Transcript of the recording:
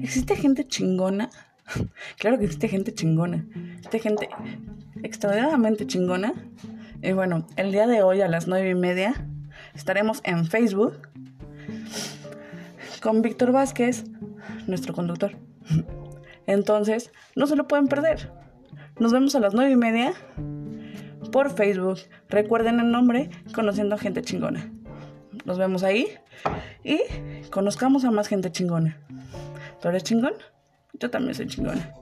¿Existe gente chingona? claro que existe gente chingona. Existe gente extraordinariamente chingona. Y bueno, el día de hoy a las nueve y media estaremos en Facebook con Víctor Vázquez, nuestro conductor. Entonces, no se lo pueden perder. Nos vemos a las nueve y media por Facebook. Recuerden el nombre, conociendo gente chingona. Nos vemos ahí y conozcamos a más gente chingona. ¿Tú eres chingón? Yo también soy chingona.